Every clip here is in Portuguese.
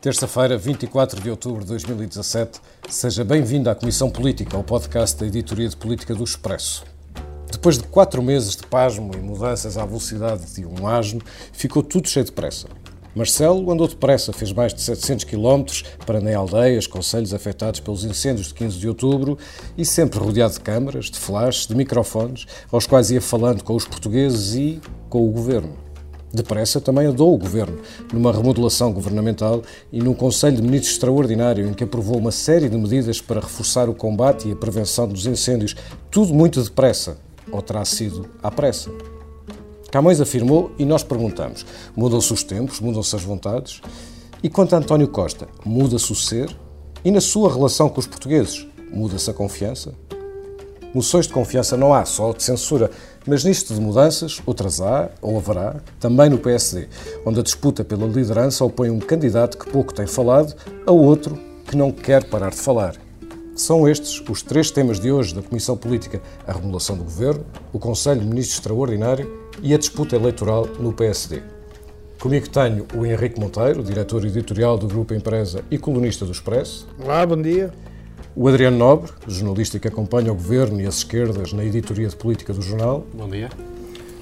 Terça-feira, 24 de outubro de 2017, seja bem-vindo à Comissão Política, ao podcast da Editoria de Política do Expresso. Depois de quatro meses de pasmo e mudanças à velocidade de um asno, ficou tudo cheio de pressa. Marcelo andou depressa, fez mais de 700 km para nem aldeias, conselhos afetados pelos incêndios de 15 de outubro e sempre rodeado de câmaras, de flashes, de microfones, aos quais ia falando com os portugueses e com o governo. Depressa também andou o Governo, numa remodelação governamental e num Conselho de Ministros extraordinário em que aprovou uma série de medidas para reforçar o combate e a prevenção dos incêndios. Tudo muito depressa, ou terá sido à pressa. Camões afirmou e nós perguntamos: mudam-se os tempos, mudam-se as vontades? E quanto a António Costa, muda-se o ser? E na sua relação com os portugueses, muda-se a confiança? Moções de confiança não há, só de censura. Mas nisto de mudanças, outras há, ou haverá, também no PSD, onde a disputa pela liderança opõe um candidato que pouco tem falado a outro que não quer parar de falar. São estes os três temas de hoje da Comissão Política: a remodelação do governo, o Conselho de Ministros Extraordinário e a disputa eleitoral no PSD. Comigo tenho o Henrique Monteiro, diretor editorial do Grupo Empresa e colunista do Expresso. Olá, bom dia. O Adriano Nobre, jornalista que acompanha o governo e as esquerdas na editoria de política do jornal. Bom dia.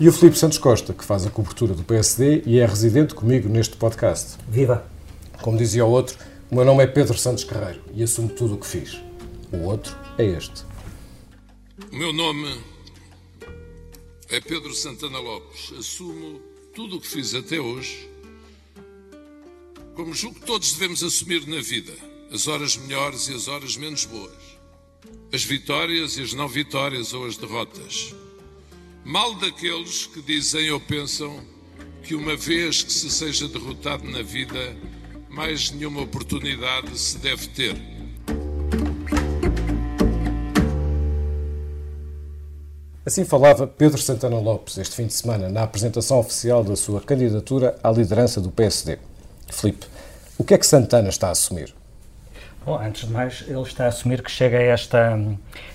E o Filipe Santos Costa, que faz a cobertura do PSD e é residente comigo neste podcast. Viva! Como dizia o outro, o meu nome é Pedro Santos Carreiro e assumo tudo o que fiz. O outro é este. O meu nome é Pedro Santana Lopes. Assumo tudo o que fiz até hoje, como julgo que todos devemos assumir na vida as horas melhores e as horas menos boas, as vitórias e as não vitórias ou as derrotas. Mal daqueles que dizem ou pensam que uma vez que se seja derrotado na vida, mais nenhuma oportunidade se deve ter. Assim falava Pedro Santana Lopes este fim de semana na apresentação oficial da sua candidatura à liderança do PSD. Filipe, o que é que Santana está a assumir? Bom, antes de mais, ele está a assumir que chega a esta,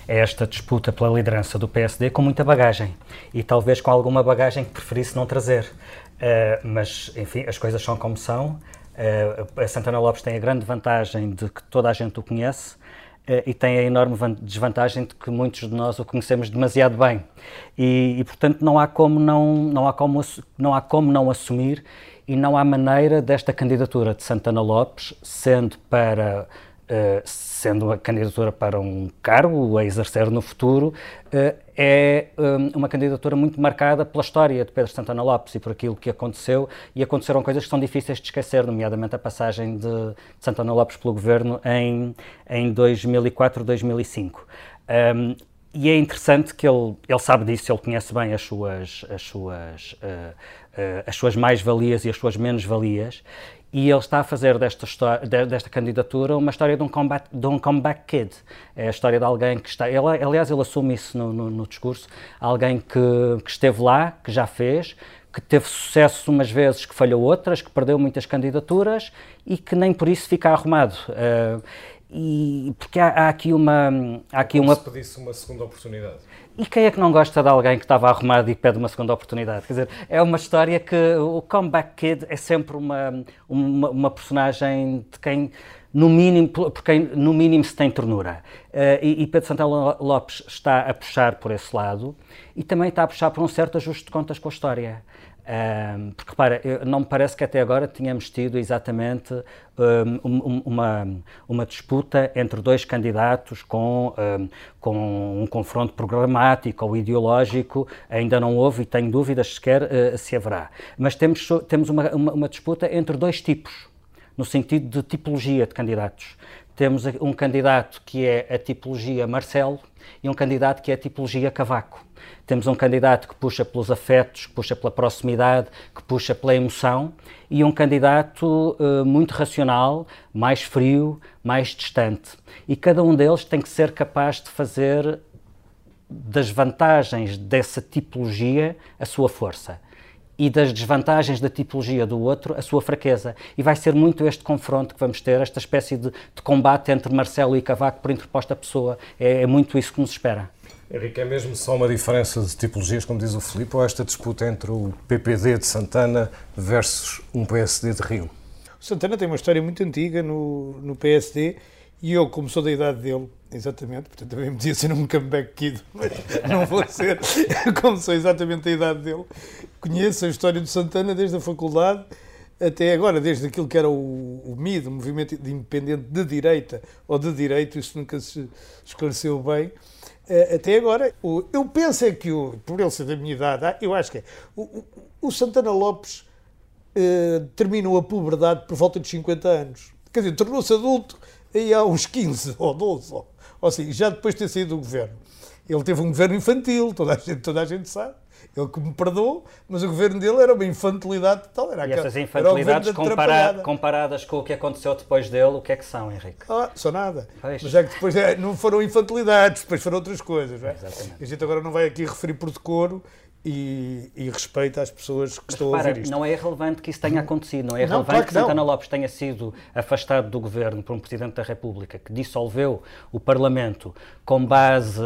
a esta disputa pela liderança do PSD com muita bagagem e talvez com alguma bagagem que preferisse não trazer. Uh, mas, enfim, as coisas são como são. Uh, Santana Lopes tem a grande vantagem de que toda a gente o conhece uh, e tem a enorme desvantagem de que muitos de nós o conhecemos demasiado bem. E, e, portanto, não há, como não, não, há como, não há como não assumir e não há maneira desta candidatura de Santana Lopes, sendo para sendo uma candidatura para um cargo a exercer no futuro, uh, é um, uma candidatura muito marcada pela história de Pedro Santana Lopes e por aquilo que aconteceu, e aconteceram coisas que são difíceis de esquecer, nomeadamente a passagem de, Santana Lopes pelo governo em, em 2004-2005. Um, e é interessante que ele, ele sabe disso, ele conhece bem as suas, as suas, uh, as suas mais-valias e as suas menos-valias, e ele está a fazer desta, história, desta candidatura uma história de um, combat, de um comeback kid. É a história de alguém que está. Ele, aliás, ele assume isso no, no, no discurso. Alguém que, que, esteve lá, que já fez, que teve sucesso umas vezes, que falhou outras, que perdeu muitas candidaturas e que nem por isso fica arrumado. Uh, e porque há, há, aqui uma. Há aqui Como uma... se pedisse uma segunda oportunidade. E quem é que não gosta de alguém que estava arrumado e pede uma segunda oportunidade? Quer dizer, é uma história que o Comeback Kid é sempre uma, uma, uma personagem de quem, no mínimo, por quem no mínimo se tem ternura. Uh, e, e, Pedro Santana Lopes está a puxar por esse lado e também está a puxar por um certo ajuste de contas com a história. Um, porque, repara, não me parece que até agora tínhamos tido exatamente um, uma, uma disputa entre dois candidatos com, um, com um confronto programático ou ideológico. Ainda não houve e tenho dúvidas sequer uh, se haverá. Mas temos, temos uma, uma, uma disputa entre dois tipos, no sentido de tipologia de candidatos. Temos um candidato que é a tipologia Marcelo e um candidato que é a tipologia Cavaco. Temos um candidato que puxa pelos afetos, que puxa pela proximidade, que puxa pela emoção, e um candidato uh, muito racional, mais frio, mais distante. E cada um deles tem que ser capaz de fazer das vantagens dessa tipologia a sua força e das desvantagens da tipologia do outro a sua fraqueza. E vai ser muito este confronto que vamos ter, esta espécie de, de combate entre Marcelo e Cavaco por interposta pessoa. É, é muito isso que nos espera. Henrique, é mesmo só uma diferença de tipologias, como diz o Filipe, ou esta disputa entre o PPD de Santana versus um PSD de Rio? Santana tem uma história muito antiga no, no PSD e eu, como sou da idade dele, exatamente, portanto também dizia ser um comeback kid, mas não vou ser, como sou exatamente da idade dele, conheço a história do Santana desde a faculdade até agora, desde aquilo que era o, o MID, o Movimento de Independente de Direita, ou de Direito, isso nunca se esclareceu bem, eh, até agora, eu penso é que, o, por ele ser da minha idade, ah, eu acho que é, o, o Santana Lopes eh, terminou a puberdade por volta de 50 anos. Quer dizer, tornou-se adulto aí há uns 15 ou 12, ou, ou assim, já depois de ter saído do governo. Ele teve um governo infantil, toda a gente, toda a gente sabe. Ele que me perdoou, mas o governo dele era uma infantilidade total. Era e essas infantilidades compara comparadas com o que aconteceu depois dele, o que é que são, Henrique? Ah, são nada. Pois. Mas é que depois é, não foram infantilidades, depois foram outras coisas. É? Exatamente. A gente agora não vai aqui referir por decoro e, e respeito às pessoas que Mas, estão para, a ouvir isto. Não é relevante que isso tenha acontecido, não é não, relevante claro que, que Santana Lopes tenha sido afastado do governo por um Presidente da República que dissolveu o Parlamento com base,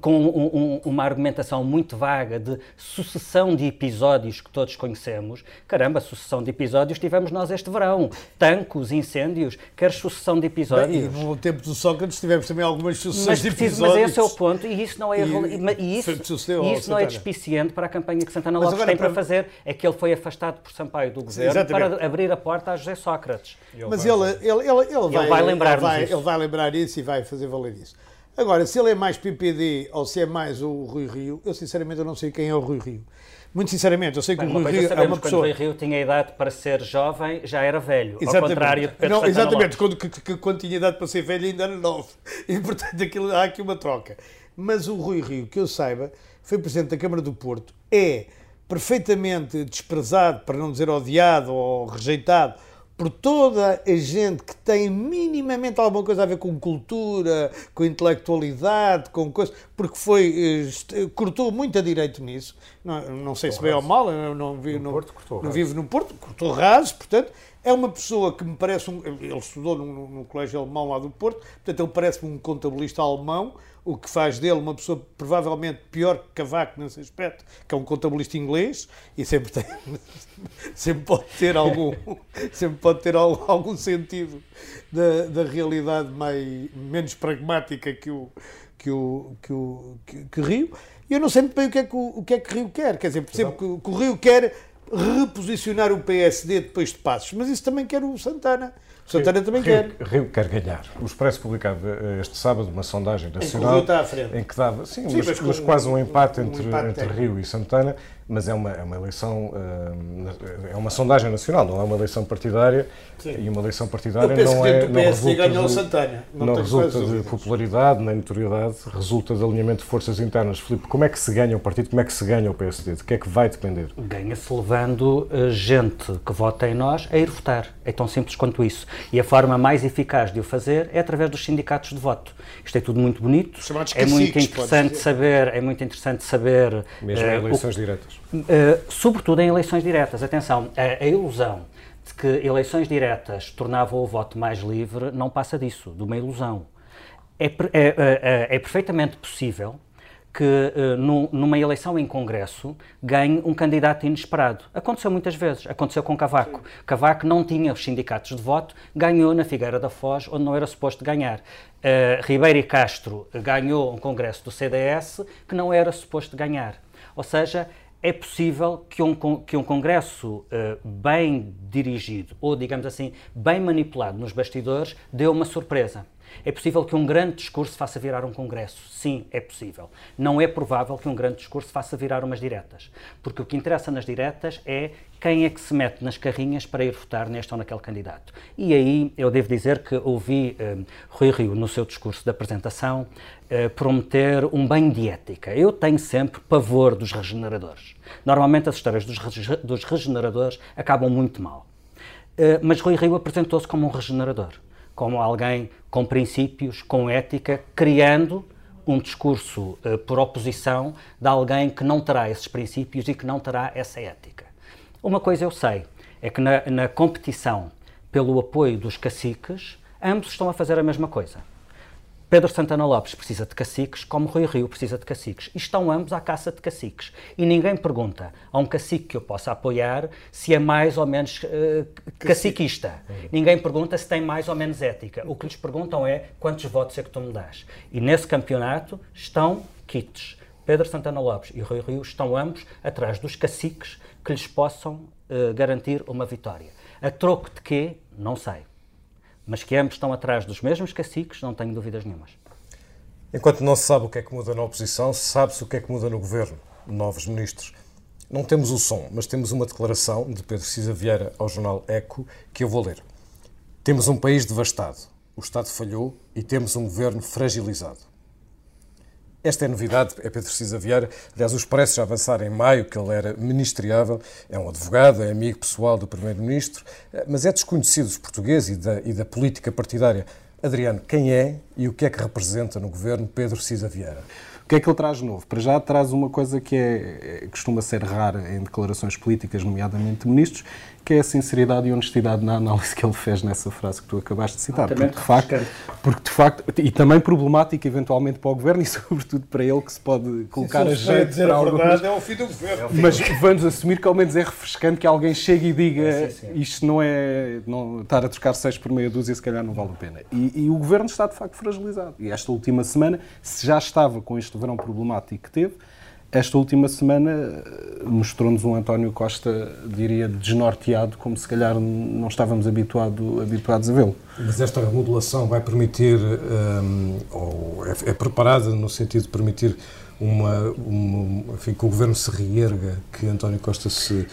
com um, um, uma argumentação muito vaga de sucessão de episódios que todos conhecemos. Caramba, sucessão de episódios tivemos nós este verão. Tancos, incêndios, quer sucessão de episódios. Bem, e no tempo do Sócrates tivemos também algumas sucessões mas, de episódios. Mas esse é o ponto e isso não é, e, e isso, e isso não é despiciente para a campanha que Santana Lopes tem para... para fazer. É que ele foi afastado por Sampaio do governo Exatamente. para abrir a porta a José Sócrates. Mas ele, ele, ele, ele, vai, ele vai lembrar ele vai, ele vai lembrar isso e vai fazer valer isso. Agora, se ele é mais PPD ou se é mais o Rui Rio, eu sinceramente eu não sei quem é o Rui Rio. Muito sinceramente, eu sei que Bem, o Rui Rio é uma pessoa. Quando o Rui Rio tinha idade para ser jovem, já era velho. Exatamente. Ao contrário de Pedro não, Exatamente, quando, que, que, quando tinha idade para ser velho ainda era novo. E portanto aquilo, há aqui uma troca. Mas o Rui Rio, que eu saiba, foi presidente da Câmara do Porto, é perfeitamente desprezado, para não dizer odiado ou rejeitado por toda a gente que tem minimamente alguma coisa a ver com cultura, com intelectualidade, com coisas, porque foi eh, cortou muito a direito nisso. Não, não sei se bem ou mal, eu não, vi, no não, Porto, não vivo no Porto, cortou raso, portanto, é uma pessoa que me parece um. Ele estudou no, no colégio alemão lá do Porto, portanto, ele parece-me um contabilista alemão o que faz dele uma pessoa provavelmente pior que Cavaco nesse aspecto, que é um contabilista inglês e sempre tem, sempre pode ter algum, sempre pode ter algum sentido da, da realidade mais, menos pragmática que o, que o, que o que, que Rio. E eu não sei muito bem o que é que o, o que é que Rio quer, quer dizer, percebo que, que o Rio quer reposicionar o PSD depois de passos, mas isso também quer o Santana. Santana também Rio, quer. Rio quer ganhar. O Expresso publicava eh, este sábado uma sondagem nacional em que, em que dava sim, sim mas, mas, mas quase um empate um entre, empate entre Rio e Santana mas é uma, é uma eleição, eh, é uma sondagem nacional, não é uma eleição partidária. Sim. E uma eleição partidária não é. Não resulta, de, não, não resulta de popularidade nem notoriedade, resulta de alinhamento de forças internas. Filipe, como é que se ganha o partido, como é que se ganha o PSD? De que é que vai depender? Ganha-se levando eh, gente que vota em nós a ir votar. É tão simples quanto isso. E a forma mais eficaz de o fazer é através dos sindicatos de voto. Isto é tudo muito bonito. é muito interessante saber, é muito interessante saber. Mesmo em uh, eleições o, diretas. Uh, sobretudo em eleições diretas. Atenção, a, a, ilusão de que eleições diretas tornavam o voto mais livre não passa disso, de uma ilusão. É, é, é, é perfeitamente possível que uh, numa eleição em Congresso ganhe um candidato inesperado. Aconteceu muitas vezes. Aconteceu com Cavaco. Sim. Cavaco não tinha os sindicatos de voto, ganhou na Figueira da Foz, onde não era suposto ganhar. Uh, Ribeiro e Castro ganhou um Congresso do CDS que não era suposto ganhar. Ou seja, é possível que um, que um Congresso uh, bem dirigido, ou digamos assim, bem manipulado nos bastidores, dê uma surpresa. É possível que um grande discurso faça virar um Congresso? Sim, é possível. Não é provável que um grande discurso faça virar umas diretas. Porque o que interessa nas diretas é quem é que se mete nas carrinhas para ir votar neste ou naquele candidato. E aí eu devo dizer que ouvi uh, Rui Rio, no seu discurso de apresentação, uh, prometer um banho de ética. Eu tenho sempre pavor dos regeneradores. Normalmente as histórias dos, dos regeneradores acabam muito mal. Uh, mas Rui Rio apresentou-se como um regenerador como alguém com princípios, com ética, criando um discurso uh, por oposição de alguém que não terá esses princípios e que não terá essa ética. Uma coisa eu sei, é que na, na competição pelo apoio dos caciques, ambos estão a fazer a mesma coisa. Pedro Santana Lopes precisa de caciques, como Rui Rio precisa de caciques. E estão ambos à caça de caciques. E ninguém pergunta a um cacique que eu possa apoiar se é mais ou menos uh, caciquista. Ninguém pergunta se tem mais ou menos ética. O que lhes perguntam é quantos votos é que tu me dás. E nesse campeonato estão kits. Pedro Santana Lopes e Rui Rio estão ambos atrás dos caciques que lhes possam uh, garantir uma vitória. A troco de quê? Não sei mas que ambos estão atrás dos mesmos caciques, não tenho dúvidas nenhumas. Enquanto não se sabe o que é que muda na oposição, sabe-se o que é que muda no governo. Novos ministros. Não temos o som, mas temos uma declaração de Pedro Cisa Vieira ao jornal Eco que eu vou ler. Temos um país devastado, o Estado falhou e temos um governo fragilizado. Esta é a novidade, é Pedro Cisa Vieira. Aliás, os preços já avançaram em maio, que ele era ministriável, é um advogado, é amigo pessoal do Primeiro-Ministro, mas é desconhecido dos portugueses e da, e da política partidária. Adriano, quem é e o que é que representa no governo Pedro Cisa Vieira? O que é que ele traz de novo? Para já traz uma coisa que é, costuma ser rara em declarações políticas, nomeadamente de ministros, que é a sinceridade e honestidade na análise que ele fez nessa frase que tu acabaste de citar. Porque de, facto, porque de facto, e também problemática eventualmente para o governo e sobretudo para ele que se pode colocar Sim, a jeito dizer para a algo. verdade, é o fim do governo. Mas vamos assumir que ao menos é refrescante que alguém chegue e diga é, sim, sim. isto não é não, estar a trocar seis por meia dúzia se calhar não vale a pena. E, e o governo está de facto fragilizado. E esta última semana, se já estava com este verão problemático que teve, esta última semana eh, mostrou-nos um António Costa, diria, desnorteado, como se calhar não estávamos habituado, habituados a vê-lo. Mas esta remodelação vai permitir, um, ou é, é, preparada no sentido de permitir uma, uma, enfim, que o governo se reerga, que António Costa se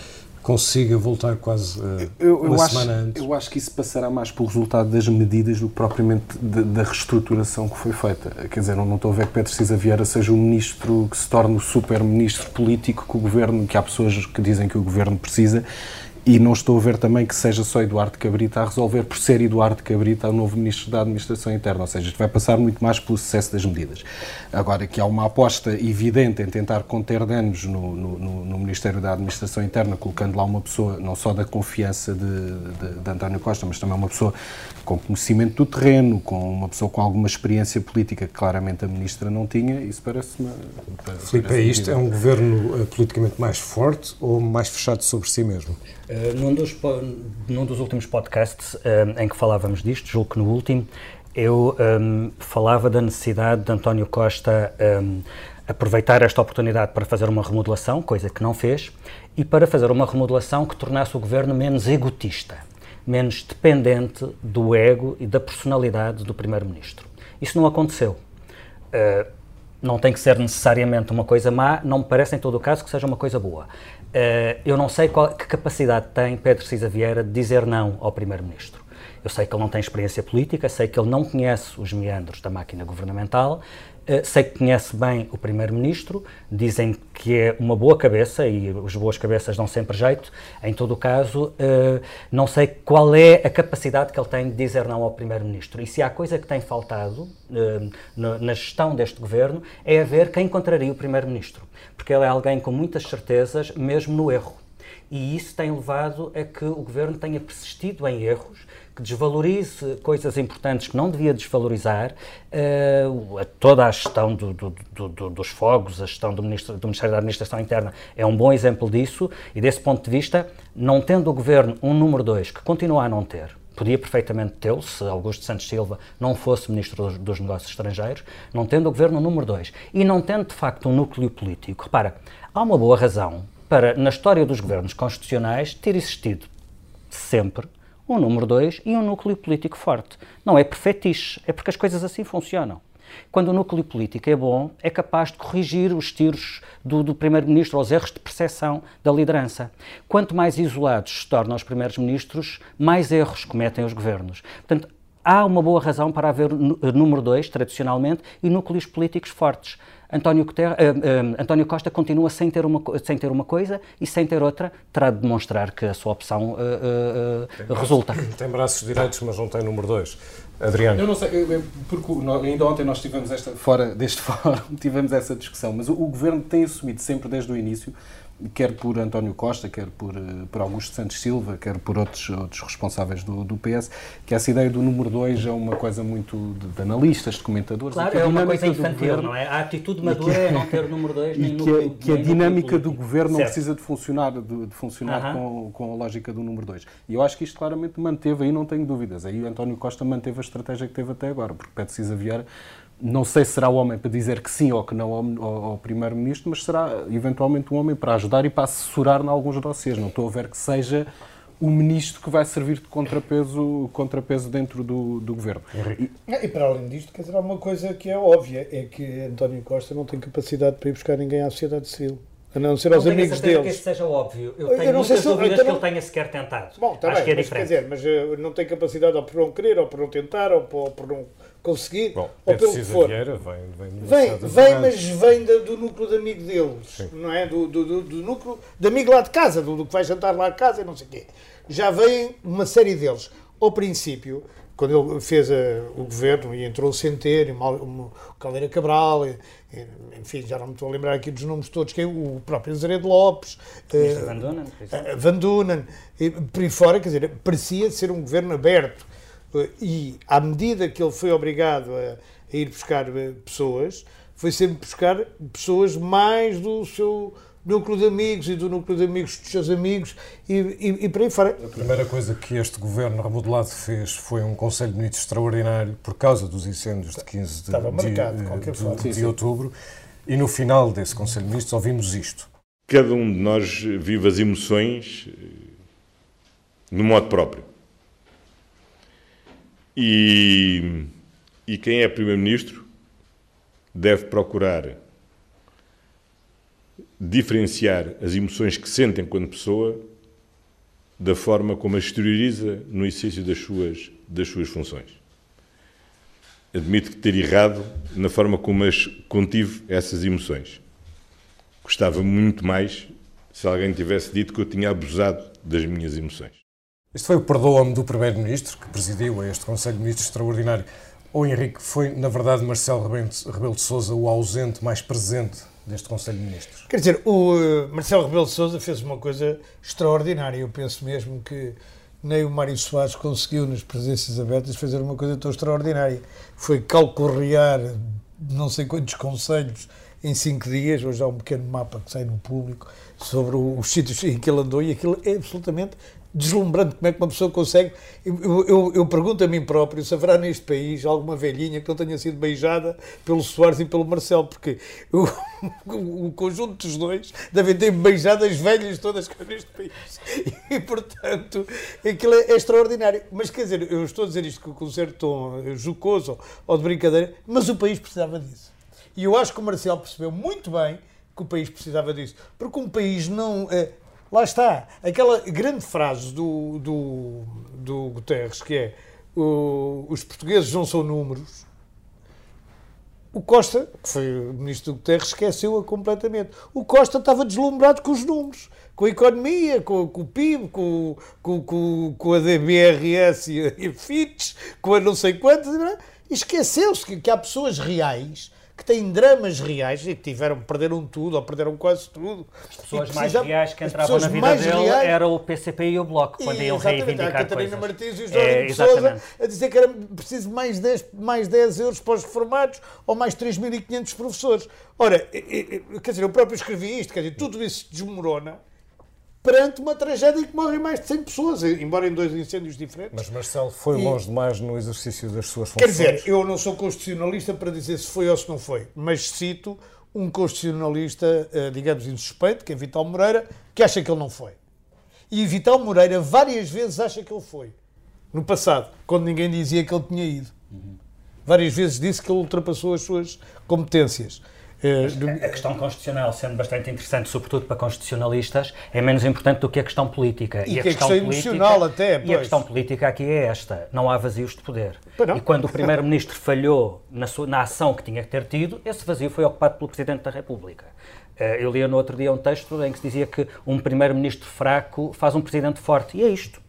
consiga voltar quase uh, eu, eu uma acho, semana antes. Eu acho que isso passará mais pelo resultado das medidas do que propriamente de, da reestruturação que foi feita. Quer dizer, não, estou a ver que Pedro Cisa Vieira seja o ministro que se torne o super-ministro político que o governo, que há pessoas que dizem que o governo precisa, e não estou a ver também que seja só Eduardo Cabrita a resolver, por ser Eduardo Cabrita o novo Ministro da Administração Interna. Ou seja, isto vai passar muito mais pelo sucesso das medidas. Agora, que há uma aposta evidente em tentar conter danos no, no, no Ministério da Administração Interna, colocando lá uma pessoa, não só da confiança de, de, de António Costa, mas também uma pessoa com conhecimento do terreno, com uma pessoa com alguma experiência política que claramente a Ministra não tinha, isso parece-me. Parece Filipe, é isto? É um governo uh, politicamente mais forte ou mais fechado sobre si mesmo? Uh, num, dos, num dos últimos podcasts uh, em que falávamos disto, julgo que no último, eu um, falava da necessidade de António Costa um, aproveitar esta oportunidade para fazer uma remodelação, coisa que não fez, e para fazer uma remodelação que tornasse o governo menos egotista, menos dependente do ego e da personalidade do primeiro-ministro. Isso não aconteceu. Uh, não tem que ser necessariamente uma coisa má, não me parece em todo o caso que seja uma coisa boa. Uh, eu não sei qual, que capacidade tem Pedro Cisa Vieira de dizer não ao Primeiro-Ministro. Eu sei que ele não tem experiência política, sei que ele não conhece os meandros da máquina governamental, sei que conhece bem o Primeiro-Ministro, dizem que é uma boa cabeça e as boas cabeças dão sempre jeito. Em todo o caso, uh, não sei qual é a capacidade que ele tem de dizer não ao Primeiro-Ministro. E se há coisa que tem faltado na gestão deste governo, é haver quem encontraria o Primeiro-Ministro porque ele é alguém com muitas certezas, mesmo no erro. E isso tem levado a que o governo tenha persistido em erros, que desvalorize coisas importantes que não devia desvalorizar, uh, toda a gestão do, do, do, dos fogos, a gestão do, ministro, do Ministério da Administração Interna é um bom exemplo disso, e desse ponto de vista, não tendo o governo um número dois, que continua a não ter, podia perfeitamente tê-lo se Augusto Santos Silva não fosse Ministro dos, dos, Negócios Estrangeiros, não tendo o governo número dois e não tendo de facto um núcleo político. Repara, há uma boa razão para, na história dos governos constitucionais, ter existido sempre um número dois e um núcleo político forte. Não é perfeitice, é porque as coisas assim funcionam. Quando o núcleo político é bom, é capaz de corrigir os tiros do, do primeiro-ministro, os erros de percepção da liderança. Quanto mais isolados se tornam os primeiros-ministros, mais erros cometem os governos. Portanto, há uma boa razão para haver número dois, tradicionalmente, e núcleos políticos fortes. António, Guterres, uh, uh, António, Costa continua sem ter, uma, sem ter uma coisa e sem ter outra, terá de demonstrar que a sua opção uh, tem resulta. Braços, tem braços direitos, mas não tem número dois. Adriano. Eu não sei, porque ainda ontem nós tivemos esta, fora deste fórum, tivemos essa discussão, mas o, o, Governo tem assumido sempre desde o início quer por António Costa, quer por, eh, por Augusto Santos Silva, quer por outros, outros responsáveis do, do PS, que essa ideia do número 2 é uma coisa muito de, de analistas, de comentadores. Claro, é uma coisa infantil, governo, não é? A atitude madura é não ter o número 2 nem que, número, que a dinâmica do governo certo. não precisa de funcionar, de, de funcionar uh -huh. com, com a lógica do número 2. E eu acho que isto claramente manteve, aí não tenho dúvidas. Aí o António Costa manteve a estratégia que teve até agora, porque Pedro Cisa Vieira não sei se será o homem para dizer que sim ou que não ao, ao Primeiro-Ministro, mas será eventualmente um homem para ajudar e para assessorar em alguns dossiês. Não estou a ver que seja o ministro que vai servir de contrapeso, contrapeso dentro do, do governo. E, e, para além disto, quer dizer, há uma coisa que é óbvia, é que António Costa não tem capacidade para ir buscar ninguém à sociedade civil. A não ser aos não amigos deles. que isso seja óbvio. Eu tenho eu não muitas dúvidas que ele tenha sequer tentado. Bom, está Acho bem, que é mas, diferente. Quer dizer, mas uh, não tem capacidade ou por não querer, ou por não tentar, ou por, ou por não conseguir, Bom, ou pelo que for. Vieira vem, vem, vem, vem mas vem do núcleo de amigo deles, Sim. não é? Do, do, do, do, núcleo de amigo lá de casa, do, do que vai jantar lá de casa e não sei o quê. Já vem uma série deles. Ao princípio, quando ele fez a, o governo e entrou o Centeno, o Caldeira Cabral, e, enfim, já não me estou a lembrar aqui dos nomes todos, que é o próprio Azeredo Lopes, uh, Van Dunen, uh, Van Dunen, e, por aí fora, quer dizer, parecia ser um governo aberto. E à medida que ele foi obrigado a, a ir buscar pessoas, foi sempre buscar pessoas mais do seu núcleo de amigos e do núcleo de amigos dos seus amigos e, e, e por aí fora. A primeira coisa que este governo remodelado fez foi um Conselho de Ministros extraordinário por causa dos incêndios de 15 de, Estava marcado, de, de, de, de outubro e no final desse Conselho de Ministros ouvimos isto. Cada um de nós vive as emoções eh, no modo próprio. E, e quem é Primeiro-Ministro deve procurar diferenciar as emoções que sentem quando pessoa da forma como as exterioriza no exercício das suas, das suas funções. Admito que ter errado na forma como as contive essas emoções. Gostava muito mais se alguém tivesse dito que eu tinha abusado das minhas emoções. Este foi o perdoa-me do Primeiro-Ministro, que presidiu este Conselho de Ministros extraordinário. Ou Henrique, foi, na verdade, Marcelo Rebelo de Sousa o ausente mais presente deste Conselho de Ministros. Quer dizer, o eh, Marcelo Rebelo de Sousa fez uma coisa extraordinária. Eu penso mesmo que nem o Mário Soares conseguiu nas presenças abertas fazer uma coisa tão extraordinária. Foi calcorrear não sei quantos conselhos em cinco dias. Hoje há um pequeno mapa que sai no público sobre os sítios em que ele andou e aquilo é absolutamente deslumbrante como é que uma pessoa consegue. Eu, eu, eu, pergunto a mim próprio se haverá neste país alguma velhinha que não tenha sido beijada pelo Soares e pelo Marcelo, porque o, o, conjunto dos dois devem ter beijado as velhas todas que há neste país. E, portanto, aquilo é, é, extraordinário. Mas quer dizer, eu estou a dizer isto com um certo tom jocoso ou de brincadeira, mas o país precisava disso. E eu acho que o Marcelo percebeu muito bem que o país precisava disso. Porque um país não. Lá está. Aquela grande frase do, do, do Guterres, que é os portugueses não são números. O Costa, que foi o ministro do Guterres, esqueceu-a completamente. O Costa estava deslumbrado com os números, com a economia, com, com o PIB, com, com, com, a DBRS e a, FITS, com a não sei quantas. Esqueceu-se que, que há pessoas reais que têm dramas reais e que tiveram, perderam tudo ou perderam quase tudo. As pessoas mais reais que entravam na vida dele reais, era o PCP e o Bloco, quando iam reivindicar a Catarina coisas. Martins e o Jorge é, Sousa a dizer que era preciso mais 10, mais 10 euros para os reformados ou mais 3.500 professores. Ora, quer dizer, eu próprio escrevi isto, quer dizer, tudo isso desmorona perante uma tragédia em que morrem mais de 100 pessoas, embora em dois incêndios diferentes. Mas Marcelo foi e... longe demais no exercício das suas funções. Quer dizer, eu não sou constitucionalista para dizer se foi ou se não foi, mas cito um constitucionalista, eh, digamos, insuspeito, que é Vital Moreira, que acha que ele não foi. E Vital Moreira várias vezes acha que ele foi. No passado, quando ninguém dizia que ele tinha ido. Uhum. Várias vezes disse que ele ultrapassou as suas competências. Eh, a questão constitucional, sendo bastante interessante, sobretudo para constitucionalistas, é menos importante do que a questão política. E, e a, questão, questão política, emocional até. Pois. E a questão política aqui é esta: não há vazios de poder. E quando o Primeiro-Ministro falhou na, sua, na ação que tinha que ter tido, esse vazio foi ocupado pelo Presidente da República. Eh, eu lia no outro dia um texto em que se dizia que um Primeiro-Ministro fraco faz um Presidente forte. E é isto.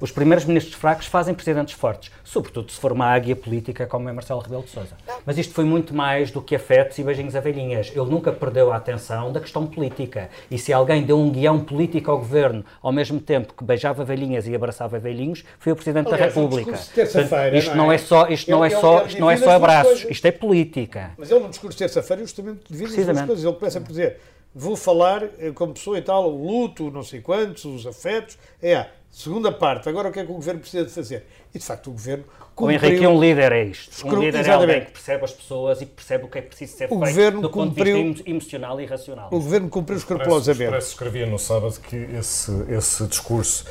Os primeiros ministros fracos fazem presidentes fortes, sobretudo se for uma águia política como é Marcelo Rebelo de Sousa. Mas isto foi muito mais do que afetos e beijinhos a velhinhas. Ele nunca perdeu a atenção da questão política. E se alguém deu um guião político ao governo ao mesmo tempo que beijava velhinhas e abraçava velhinhos, foi o presidente Aliás, da República. terça-feira, Portanto, isto não é? não é só, isto não é Ele- ele- só, ele isto não é só duas abraços, isto é política. Mas ele no discurso de terça-feira justamente divide as coisas. Ele começa por dizer, vou falar eh, como pessoa e tal, luto, não sei quantos, os afetos. É a segunda parte. Agora o que é que o governo precisa de fazer? E de facto o governo O Henrique, um líder é isto. Um Escru- líder é Exatamente. alguém que percebe as pessoas e que percebe o que é preciso ser O feito governo do ponto de cumpriu- vista emo- emocional e racional. o governo cumpriu O escrupulosamente. Expresso escrevia no sábado que esse, esse discurso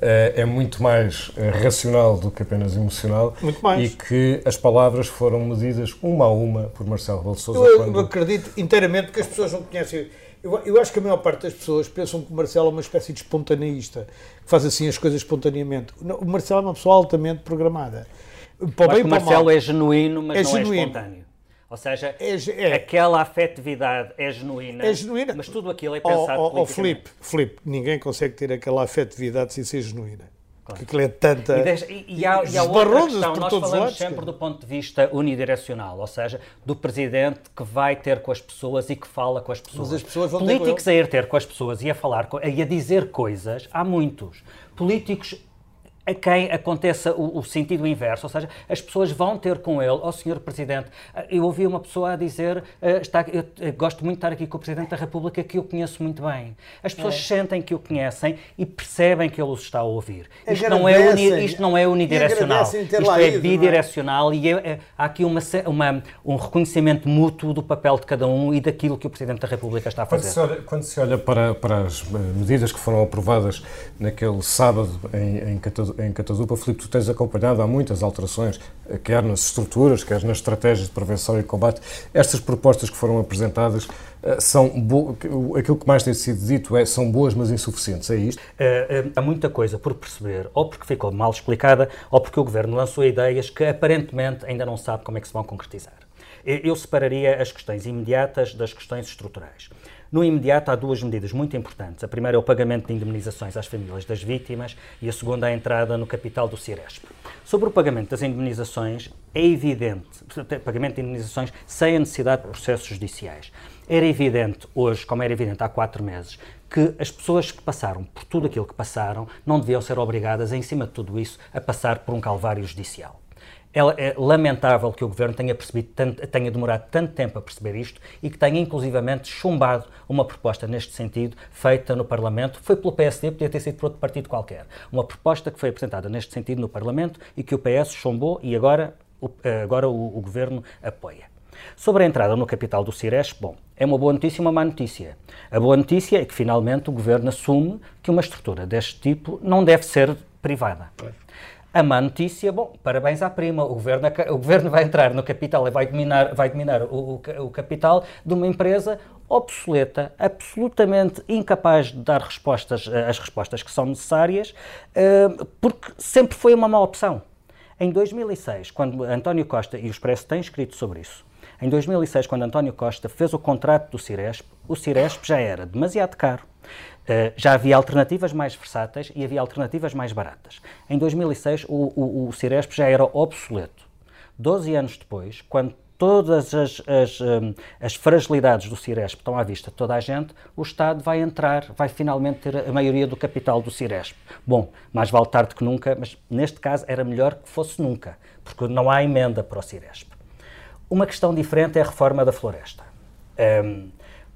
eh, é muito mais eh, racional do que apenas emocional Muito mais. e que as palavras foram medidas uma a uma por Marcelo Rebelo de Sousa Eu, eu quando acredito inteiramente que as pessoas não conhecem. Eu, eu acho que a maior parte das pessoas pensam que o Marcelo é uma espécie de espontaneísta, que faz assim as coisas espontaneamente. O Marcelo é uma pessoa altamente programada. Para bem o Marcelo mal. é genuíno, mas É não genuíno. é espontâneo. Ou seja, É é. aquela afetividade é genuína, É genuína. mas tudo aquilo é pensado ó, ó, politicamente. Filipe, Filipe, ninguém consegue ter aquela afetividade sem ser genuína. Aquilo é tanta. E, deixa- e- e há, e há outra questão, nós falamos lados, sempre cara. do ponto de vista unidirecional, ou seja, do presidente que vai ter com as pessoas e que fala com as pessoas. as pessoas vão ter com Políticos a ir ter com as pessoas e a falar e a dizer coisas, há muitos. Políticos a quem aconteça o, o sentido inverso, ou seja, as pessoas vão ter com ele, ó Senhor Presidente, ah, eu ouvi uma pessoa a dizer, ah, está, eu, eu gosto muito de estar aqui com o Presidente da República, que eu conheço muito bem. As pessoas sentem que o conhecem e percebem que ele os está a ouvir. Isto não é, uni, isto não é unidirecional, isto é é? bidirecional e é- é- há aqui uma, uma- um reconhecimento mútuo do papel de cada um e daquilo que o Presidente da República está a Quando fazer. se olha, quando se olha para, para as eh, medidas que foram aprovadas naquele sábado em, em, Cata- em Catadupa, Filipe, tu tens acompanhado há muitas alterações, eh, quer nas estruturas, quer nas estratégias de prevenção e combate. Estas propostas que foram apresentadas eh, são aquilo que mais tem sido dito é são boas, mas insuficientes. É isto? Uh, há muita coisa por perceber, ou porque ficou mal explicada, ou porque o Governo lançou ideias que aparentemente ainda não sabe como é que se vão concretizar. Eu separaria as questões imediatas das questões estruturais. No imediato há duas medidas muito importantes. A primeira é o pagamento de indemnizações às famílias das vítimas e a segunda é a entrada no capital do Ciresp. Sobre o pagamento das indemnizações, é evidente, pagamento de indemnizações sem a necessidade de processos judiciais. Era evidente hoje, como era evidente há quatro meses, que as pessoas que passaram por tudo aquilo que passaram não deviam ser obrigadas, em cima de tudo isso, a passar por um calvário judicial. É lamentável que o Governo tenha, tenha demorado tanto tempo a perceber isto e que tenha inclusivamente chumbado uma proposta neste sentido feita no Parlamento. Foi pelo PSD, podia ter sido por outro partido qualquer. Uma proposta que foi apresentada neste sentido no Parlamento e que o PS chumbou e agora, agora o, o Governo apoia. Sobre a entrada no capital do Cires, bom, é uma boa notícia e uma má notícia. A boa notícia é que finalmente o Governo assume que uma estrutura deste tipo não deve ser privada. A má notícia, bom, parabéns à prima. O governo, o governo vai entrar no capital e vai dominar, vai dominar o, o, o capital de uma empresa obsoleta, absolutamente incapaz de dar respostas, eh, as respostas que são necessárias, eh, porque sempre foi uma má opção. Em 2006, quando António Costa, e o Expresso tem escrito sobre isso, em 2006, quando António Costa fez o contrato do Ciresp, o Ciresp já era demasiado caro, já havia alternativas mais versáteis e havia alternativas mais baratas. Em 2006, o, o, o Ciresp já era obsoleto. Doze anos depois, quando todas as, as, um, as, fragilidades do Ciresp estão à vista de toda a gente, o Estado vai entrar, vai finalmente ter a maioria do capital do Ciresp. Bom, mais vale tarde que nunca, mas neste caso era melhor que fosse nunca, porque não há emenda para o Ciresp. Uma questão diferente é a reforma da floresta. Um,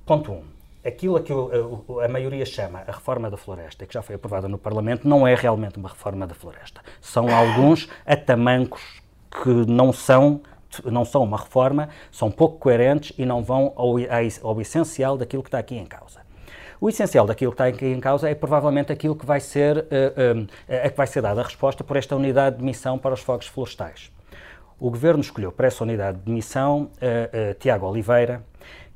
ponto 1. Um aquilo a que o, a, maioria chama a reforma da floresta, que já foi aprovada no Parlamento, não é realmente uma reforma da floresta. São alguns atamancos que não são, não são uma reforma, são pouco coerentes e não vão ao, ao essencial daquilo que está aqui em causa. O essencial daquilo que está aqui em causa é provavelmente aquilo que vai ser, uh, uh, a que vai ser dada a resposta por esta unidade de missão para os fogos florestais. O Governo escolheu para essa unidade de missão uh, Tiago Oliveira,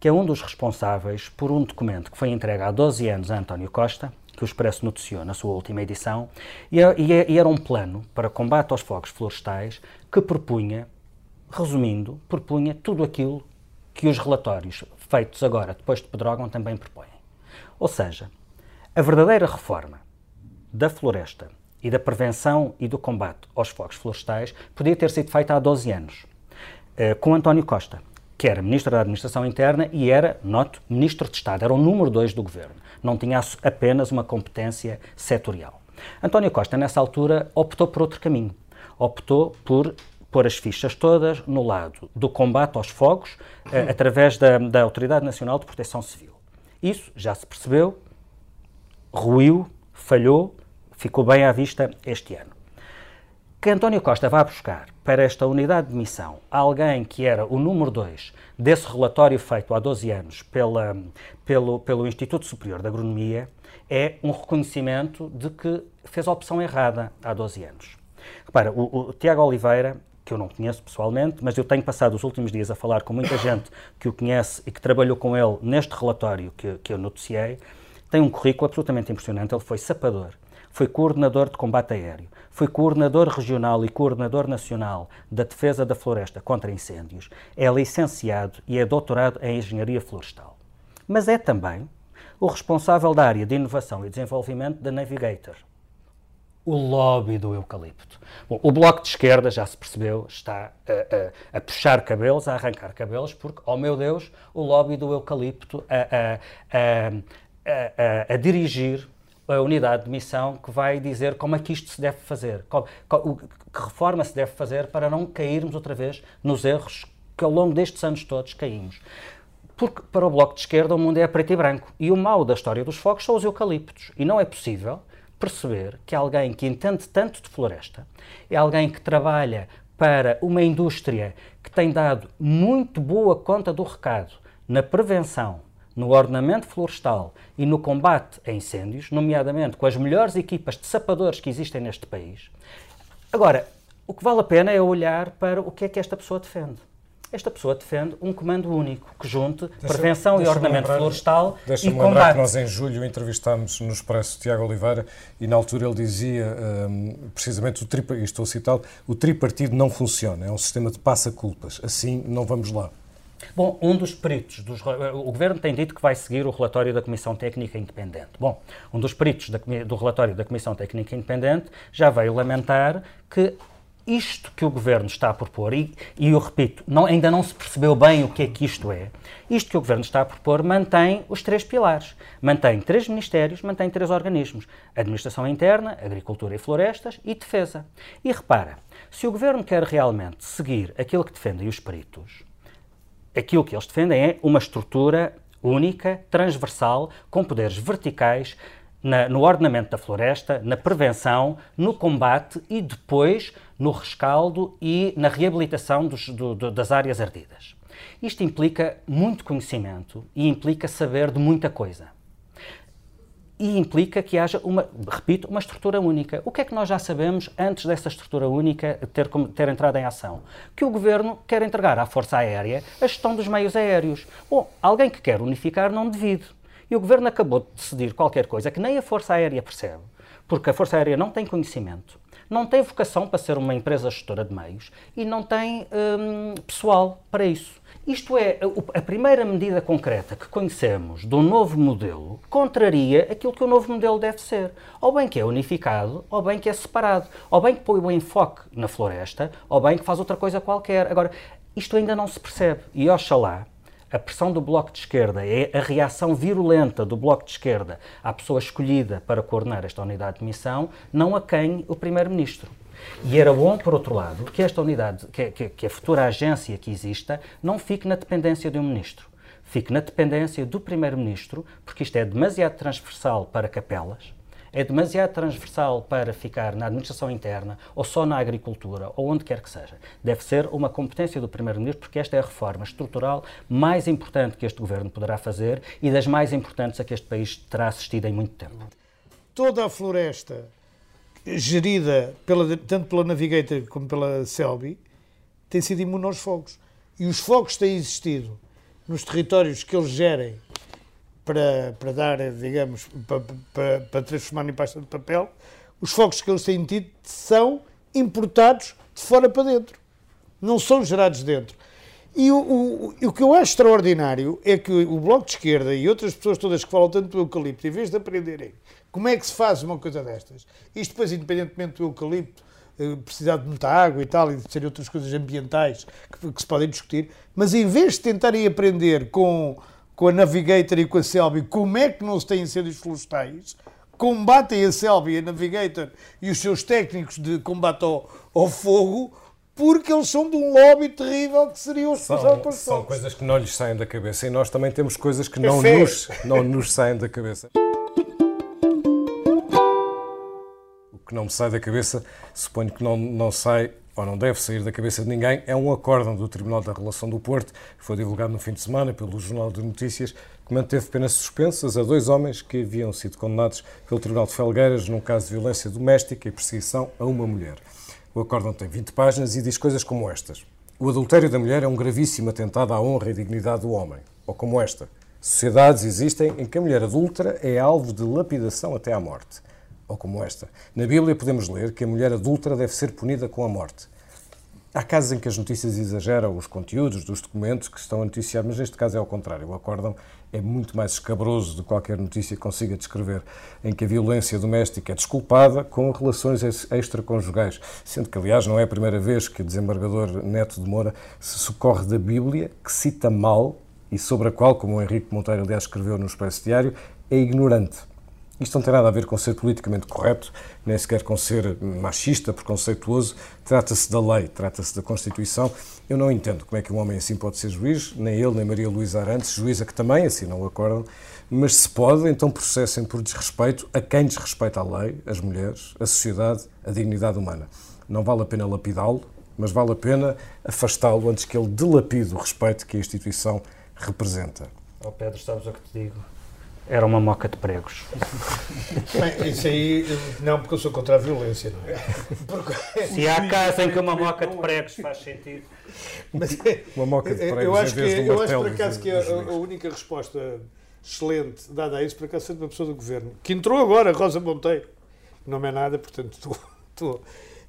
que é um dos responsáveis por um documento que foi entregue há 12 anos a António Costa, que o Expresso noticiou na sua última edição, e, e era um plano para combate aos fogos florestais que propunha, resumindo, propunha tudo aquilo que os relatórios feitos agora, depois de Pedrógão, também propõem. Ou seja, a verdadeira reforma da floresta e da prevenção e do combate aos fogos florestais podia ter sido feita há 12 anos, uh, com António Costa, que era Ministro da Administração Interna e era, noto, Ministro de Estado, era o número 2 do Governo. Não tinha apenas uma competência setorial. António Costa, nessa altura, optou por outro caminho. Optou por pôr as fichas todas no lado do combate aos fogos, uh, através da, da Autoridade Nacional de Proteção Civil. Isso já se percebeu, ruiu, falhou, ficou bem à vista este ano. Que António Costa vá buscar para esta unidade de missão alguém que era o número 2 desse relatório feito há 12 anos pela, pelo, pelo Instituto Superior de Agronomia é um reconhecimento de que fez a opção errada há 12 anos. Repara, o, o Tiago Oliveira que eu não conheço pessoalmente, mas eu tenho passado os últimos dias a falar com muita gente que o conhece e que trabalhou com ele neste relatório que, que eu noticiei, tem um currículo absolutamente impressionante. Ele foi sapador, foi coordenador de combate aéreo, foi coordenador regional e coordenador nacional da defesa da floresta contra incêndios, é licenciado e é doutorado em engenharia florestal. Mas é também o responsável da área de inovação e desenvolvimento da Navigator, o lobby do eucalipto. Bom, o Bloco de Esquerda, já se percebeu, está a, a, a, puxar cabelos, a arrancar cabelos, porque, oh meu Deus, o lobby do eucalipto a, a dirigir a unidade de missão que vai dizer como é que isto se deve fazer, qual, qual, que reforma se deve fazer para não cairmos outra vez nos erros que ao longo destes anos todos caímos. Porque para o Bloco de Esquerda o mundo é preto e branco e o mal da história dos fogos são os eucaliptos. E não é possível perceber que alguém que entende tanto de floresta é alguém que trabalha para uma indústria que tem dado muito boa conta do recado na prevenção, no ordenamento florestal e no combate a incêndios, nomeadamente com as melhores equipas de sapadores que existem neste país. Agora, o que vale a pena é olhar para o que é que esta pessoa defende esta pessoa defende um comando único que junte prevenção e ordenamento lembrar, florestal deixa e combate. lembrar que nós em julho entrevistámos no Expresso Tiago Oliveira e na altura ele dizia um, precisamente, o tripa, e estou a citar, o tripartido não funciona, é um sistema de passa-culpas, assim não vamos lá. Bom, um dos peritos, dos, o Governo tem dito que vai seguir o relatório da Comissão Técnica Independente. Bom, um dos peritos da, do relatório da Comissão Técnica Independente já veio lamentar que isto que o governo está a propor, e, e eu repito, não, ainda não se percebeu bem o que é que isto é, isto que o governo está a propor mantém os três pilares. Mantém três ministérios, mantém três organismos: Administração Interna, Agricultura e Florestas e Defesa. E repara, se o governo quer realmente seguir aquilo que defendem os peritos, aquilo que eles defendem é uma estrutura única, transversal, com poderes verticais na, no ordenamento da floresta, na prevenção, no combate e depois no rescaldo e na reabilitação dos, do, do, das áreas ardidas. Isto implica muito conhecimento e implica saber de muita coisa. E implica que haja, uma, repito, uma estrutura única. O que é que nós já sabemos antes dessa estrutura única ter, ter entrado em ação? Que o Governo quer entregar à Força Aérea a gestão dos meios aéreos. Bom, alguém que quer unificar não divide. E o Governo acabou de decidir qualquer coisa que nem a Força Aérea percebe, porque a Força Aérea não tem conhecimento, não tem vocação para ser uma empresa gestora de meios e não tem hum, pessoal para isso. Isto é, a primeira medida concreta que conhecemos do novo modelo contraria aquilo que o novo modelo deve ser. Ou bem que é unificado, ou bem que é separado. Ou bem que põe o enfoque na floresta, ou bem que faz outra coisa qualquer. Agora, isto ainda não se percebe. E oxalá a pressão do Bloco de Esquerda, é a reação virulenta do Bloco de Esquerda à pessoa escolhida para coordenar esta unidade de missão, não a quem o Primeiro-Ministro. E era bom, por outro lado, que esta unidade, que, que, que a futura agência que exista, não fique na dependência de um ministro. Fique na dependência do Primeiro-Ministro, porque isto é demasiado transversal para capelas, é demasiado transversal para ficar na administração interna ou só na agricultura ou onde quer que seja. Deve ser uma competência do Primeiro-Ministro, porque esta é a reforma estrutural mais importante que este governo poderá fazer e das mais importantes a que este país terá assistido em muito tempo. Toda a floresta gerida pela, tanto pela Navigator como pela Selby tem sido imune aos fogos. E os fogos têm existido nos territórios que eles gerem para, para dar, digamos, para, para, para transformar em pasta de papel, os fogos que eles têm tido são importados de fora para dentro. Não são gerados dentro. E o, o, o que eu acho extraordinário é que o Bloco de Esquerda e outras pessoas todas que falam tanto do eucalipto, em vez de aprenderem como é que se faz uma coisa destas, isto depois, independentemente do eucalipto, eh, precisar de muita água e tal, e de serem outras coisas ambientais que, que, se podem discutir, mas em vez de tentarem aprender com, com a Navigator e com a Selby como é que não se têm incêndios florestais, combatem a Selby e a Navigator e os seus técnicos de combate ao, ao fogo porque eles são de um lobby terrível que seriam os pelos São coisas que não lhes saem da cabeça e nós também temos coisas que não nos, não nos saem da cabeça. Que não me sai da cabeça, suponho que não, não sai ou não deve sair da cabeça de ninguém, é um acórdão do Tribunal da Relação do Porto, que foi divulgado no fim de semana pelo Jornal de Notícias, que manteve penas suspensas a dois homens que haviam sido condenados pelo Tribunal de Felgueiras num caso de violência doméstica e perseguição a uma mulher. O acórdão tem 20 páginas e diz coisas como estas. O adultério da mulher é um gravíssimo atentado à honra e dignidade do homem. Ou como esta. Sociedades existem em que a mulher adúltera é alvo de lapidação até à morte. Ou como esta. Na Bíblia podemos ler que a mulher adúltera deve ser punida com a morte. Há casos em que as notícias exageram os conteúdos dos documentos que estão a noticiar, mas neste caso é ao contrário. O acórdão é muito mais escabroso do que qualquer notícia consiga descrever, em que a violência doméstica é desculpada com relações extraconjugais, sendo que, aliás, não é a primeira vez que o desembargador Neto de Moura se socorre da Bíblia, que cita mal e sobre a qual, como o Henrique Monteiro, aliás, escreveu no Expresso Diário, é ignorante. Isto não tem nada a ver com ser politicamente correto, nem sequer com ser machista, preconceituoso. Trata-se da lei, trata-se da Constituição. Eu não entendo como é que um homem assim pode ser juiz, nem ele, nem Maria Luísa Arantes, juíza que também assim não acordam. Mas se pode, então processem por desrespeito a quem desrespeita a lei, as mulheres, a sociedade, a dignidade humana. Não vale a pena lapidá-lo, mas vale a pena afastá-lo antes que ele dilapide o respeito que a instituição representa. Oh Pedro, sabes o que te digo? Era uma moca de pregos. Bem, isso aí, não, porque eu sou contra a violência, não é? Porque... Se há caso em que uma moca de pregos faz sentido. Mas, uma moca de pregos eu acho que, eu acho por acaso que a, a, única resposta excelente dada a isso, por acaso, foi de uma pessoa do governo, que entrou agora, Rosa Monteiro, não é nada, portanto, estou, estou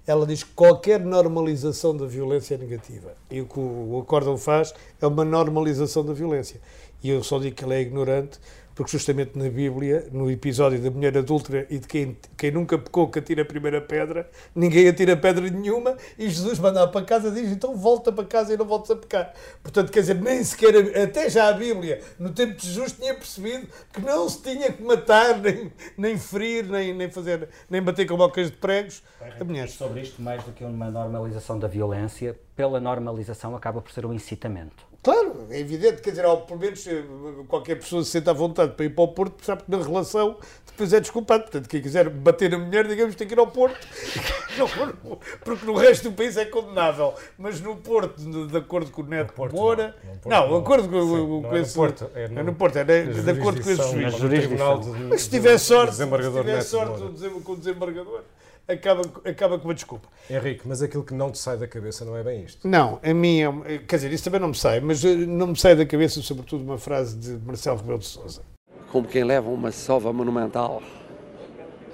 ela diz que qualquer normalização da violência é negativa. E o que o acórdão faz é uma normalização da violência. E eu só digo que ela é ignorante porque justamente na Bíblia, no episódio da mulher adúltera e de quem, quem nunca pecou que atira a primeira pedra, ninguém atira pedra nenhuma e Jesus manda para casa e diz, então volta para casa e não voltes a pecar. Portanto, quer dizer, nem sequer, até já a Bíblia, no tempo de Jesus, tinha percebido que não se tinha que matar, nem, nem ferir, nem, nem fazer, nem bater com bocas de pregos a mulheres. Sobre isto, mais do que uma normalização da violência, pela normalização acaba por ser um incitamento. Claro, é evidente, quer dizer, ao, pelo menos eh, qualquer pessoa se sente à vontade para ir para o Porto, sabe que na relação depois é desculpado. Portanto, quem quiser bater na mulher, digamos, tem que ir ao Porto, porque no resto do país é condenável. Mas no Porto, de, acordo com o Neto Porto, Moura. Não, de acordo com, Sim, com esse. Porto, é, no, é no Porto, é de, de acordo com esse juiz. Mas se tiver sorte, se tiver sorte com o desembargador acaba, acaba com uma desculpa. Henrique, mas aquilo que não te sai da cabeça não é bem isto? Não, a mim, é, quer dizer, isso também não me sai, mas eh, não me sai da cabeça, sobretudo, uma frase de Marcelo Rebelo de Sousa. Como quem leva uma sova monumental,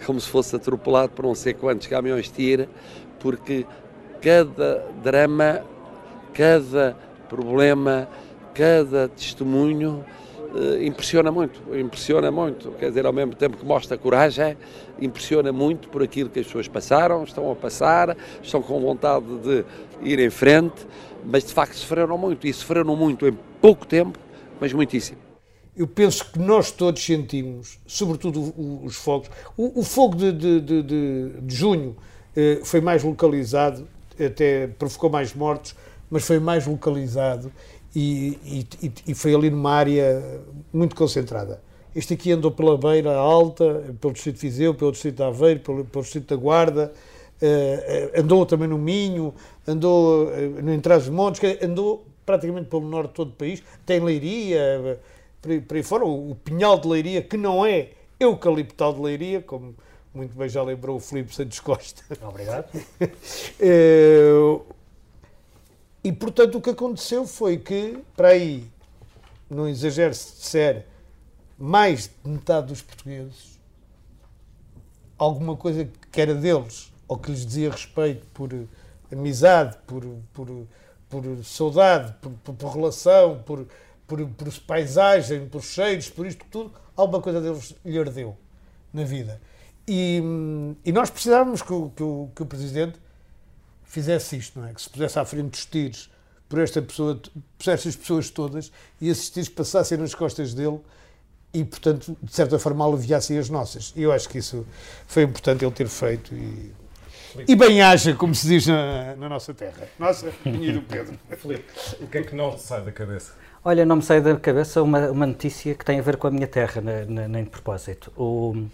como se fosse atropelado por não sei quantos caminhões tira, porque cada drama, cada problema, cada testemunho impressiona muito, impressiona muito, quer dizer, ao mesmo tempo que mostra coragem, impressiona muito por aquilo que as pessoas passaram, estão a passar, estão com vontade de ir em frente, mas de facto sofreram muito, e sofreram muito em pouco tempo, mas muitíssimo. Eu penso que nós todos sentimos, sobretudo os fogos, o, o fogo de, de, de, de junho eh, foi mais localizado, até provocou mais mortos, mas foi mais localizado e, e, e, foi ali numa área muito concentrada. Este aqui andou pela beira alta, pelo distrito de Viseu, pelo distrito de Aveiro, pelo, pelo distrito da Guarda, uh, andou também no Minho, andou uh, no Entrás-os-Montes, andou praticamente pelo norte de todo o país, tem Leiria, uh, por, aí fora, o, o Pinhal de Leiria, que não é eucaliptal de Leiria, como muito bem já lembrou o Filipe Santos Costa. Obrigado. E, portanto, o que aconteceu foi que, para aí, não exagero se disser, mais de metade dos portugueses, alguma coisa que era deles, ou que lhes dizia respeito por amizade, por, por, por saudade, por, por, por relação, por, por, por paisagem, por cheiros, por isto tudo, alguma coisa deles lhe ardeu na vida. E, e nós precisávamos que o, que, o, que o Presidente fizesse isto, não é? Que se pusesse à frente dos tiros por esta pessoa, por estas pessoas todas e esses tiros passassem nas costas dele e, portanto, de certa forma aliviassem as nossas. E eu acho que isso foi importante ele ter feito e, e bem haja, como se diz na, na nossa terra. Nossa, minha do Pedro. Filipe, o que é que não sai da cabeça? Olha, não me sai da cabeça uma, uma notícia que tem a ver com a minha terra, nem de propósito. O,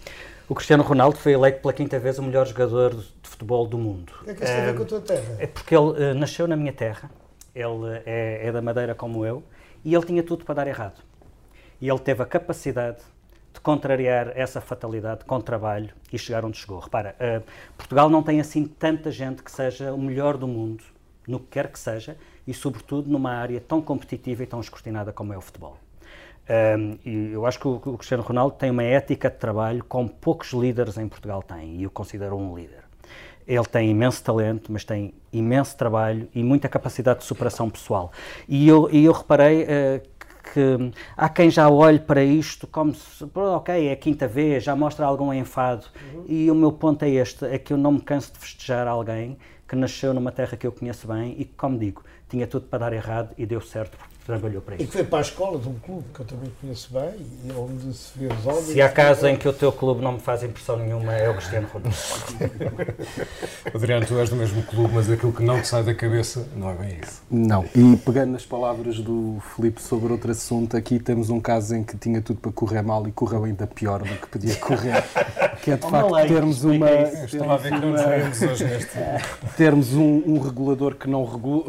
o Cristiano Ronaldo foi eleito pela quinta vez o melhor jogador de futebol do mundo. O que é que isso tem a ver com a tua terra? É porque ele uh, nasceu na minha terra, ele é, é da Madeira como eu, e ele tinha tudo para dar errado. E ele teve a capacidade de contrariar essa fatalidade com trabalho e chegar onde chegou. Repara, uh, Portugal não tem assim tanta gente que seja o melhor do mundo, no que quer que seja, e, sobretudo, numa área tão competitiva e tão escrutinada como é o futebol. Um, e eu acho que o, o, Cristiano Ronaldo tem uma ética de trabalho como poucos líderes em Portugal têm, e eu considero um líder. Ele tem imenso talento, mas tem imenso trabalho e muita capacidade de superação pessoal. E eu, e eu reparei uh, que há quem já olhe para isto como se, ok, é a quinta vez, já mostra algum enfado. Uhum. E o meu ponto é este: é que eu não me canso de festejar alguém que nasceu numa terra que eu conheço bem e que, como digo, tinha tudo para dar errado e deu certo trabalhou para isso. E que foi para a escola de um clube que eu também conheço bem e onde se vê os óbvios. Se há caso em que o teu clube não me faz impressão nenhuma, é o Cristiano Ronaldo. Adriano, tu és do mesmo clube, mas aquilo que não te sai da cabeça não é bem isso. Não. E pegando nas palavras do Filipe sobre outro assunto, aqui temos um caso em que tinha tudo para correr mal e correu ainda pior do que podia correr. que é de facto termos uma. Estava a ver que não nos hoje neste. Termos um, um regulador que não regula,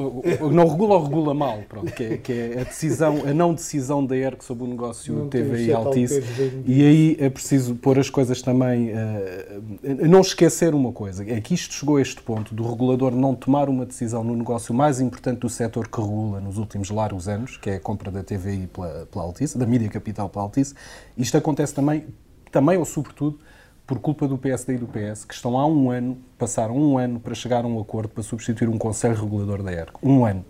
não regula ou regula mal, pronto, que é, que é a decisão, a não decisão da ERC sobre o negócio não TVI Altice. E aí é preciso pôr as coisas também. Uh, não esquecer uma coisa: é que isto chegou a este ponto do regulador não tomar uma decisão no negócio mais importante do setor que regula nos últimos largos anos, que é a compra da TVI pela, pela Altice, da mídia capital pela Altice. Isto acontece também, também ou sobretudo, por culpa do PSD e do PS, que estão há um ano, passaram um ano para chegar a um acordo para substituir um Conselho Regulador da ERC. Um ano.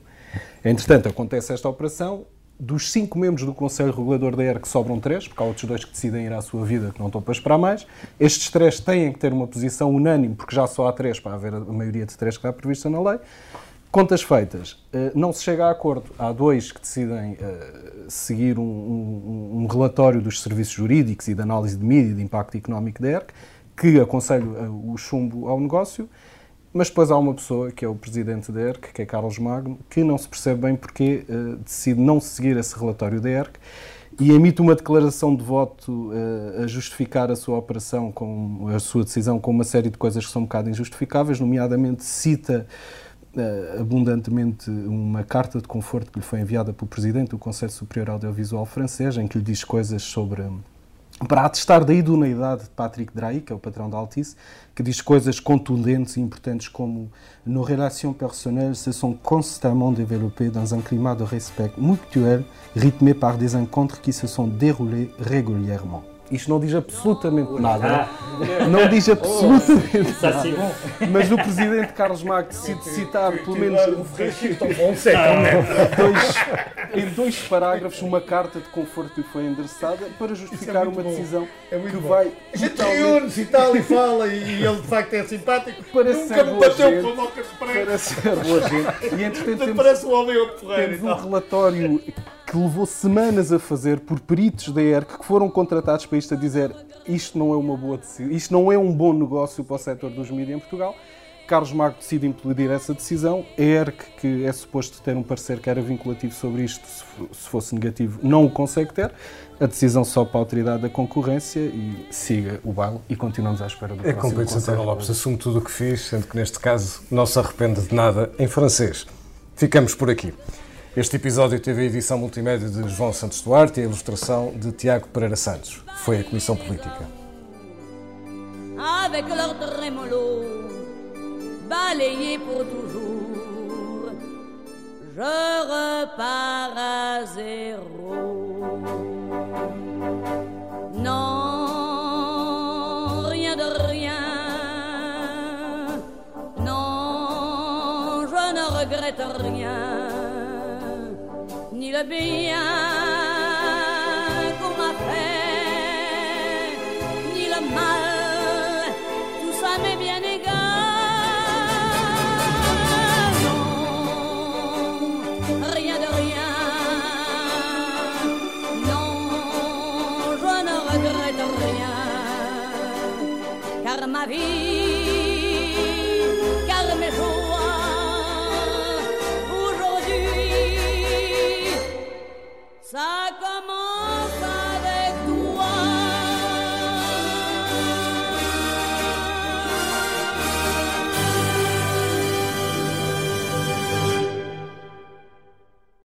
Entretanto, acontece esta operação. Dos cinco membros do Conselho Regulador da ERC sobram três, porque há outros dois que decidem ir à sua vida que não estão para esperar mais. Estes três têm que ter uma posição unânime, porque já só há três para haver a maioria de três que está prevista na lei. Contas feitas, eh, não se chega a acordo. Há dois que decidem eh, seguir um, um, um relatório dos serviços jurídicos e de análise de mídia e de impacto económico da ERC, que aconselha eh, o chumbo ao negócio. Mas depois há uma pessoa, que é o presidente da ERC, que é Carlos Magno, que não se percebe bem porque uh, decide não seguir esse relatório da ERC e emite uma declaração de voto uh, a justificar a sua operação, com a sua decisão com uma série de coisas que são um bocado injustificáveis, nomeadamente cita uh, abundantemente uma carta de conforto que lhe foi enviada pelo presidente do Conselho Superior Audiovisual francês, em que lhe diz coisas sobre para atestar da idoneidade de Patrick Drahi, que é o patrão da Altice, que diz coisas contundentes e importantes como nos relations personnelles se sont constamment développées dans un climat de respect mutuel rythmé par des encontres qui se sont déroulés régulièrement. Isto não diz absolutamente nada. Não diz absolutamente nada. Mas o presidente Carlos Magno decide citar pelo menos dois, em dois parágrafos uma carta de conforto que lhe foi endereçada para justificar uma decisão que vai. A gente reúne-se e tal e fala e ele de facto é simpático. Parece Nunca ser me boa bateu gente. com a moca de prego. Parece ser boa gente. E entretanto temos, Parece um homem a temos um relatório que levou semanas a fazer por peritos da ERC que foram contratados para isto a dizer isto não é uma boa decisão, isto não é um bom negócio para o setor dos mídias em Portugal. Carlos Magno decide impedir essa decisão. A ERC, que é suposto ter um parecer que era vinculativo sobre isto, se fo- se fosse negativo, não o consegue ter. A decisão só para a autoridade da concorrência e siga o baile e continuamos à espera do É próximo como Pedro Santana. Lopes, assume tudo o que fiz, sendo que neste caso não se arrepende de nada em francês. Ficamos por aqui. Este episódio teve a edição multimédia de João Santos Duarte e a ilustração de Tiago Pereira Santos. Foi a Comissão Política. avec leur trémolo, balayé pour toujours, je repars à zéro. la bella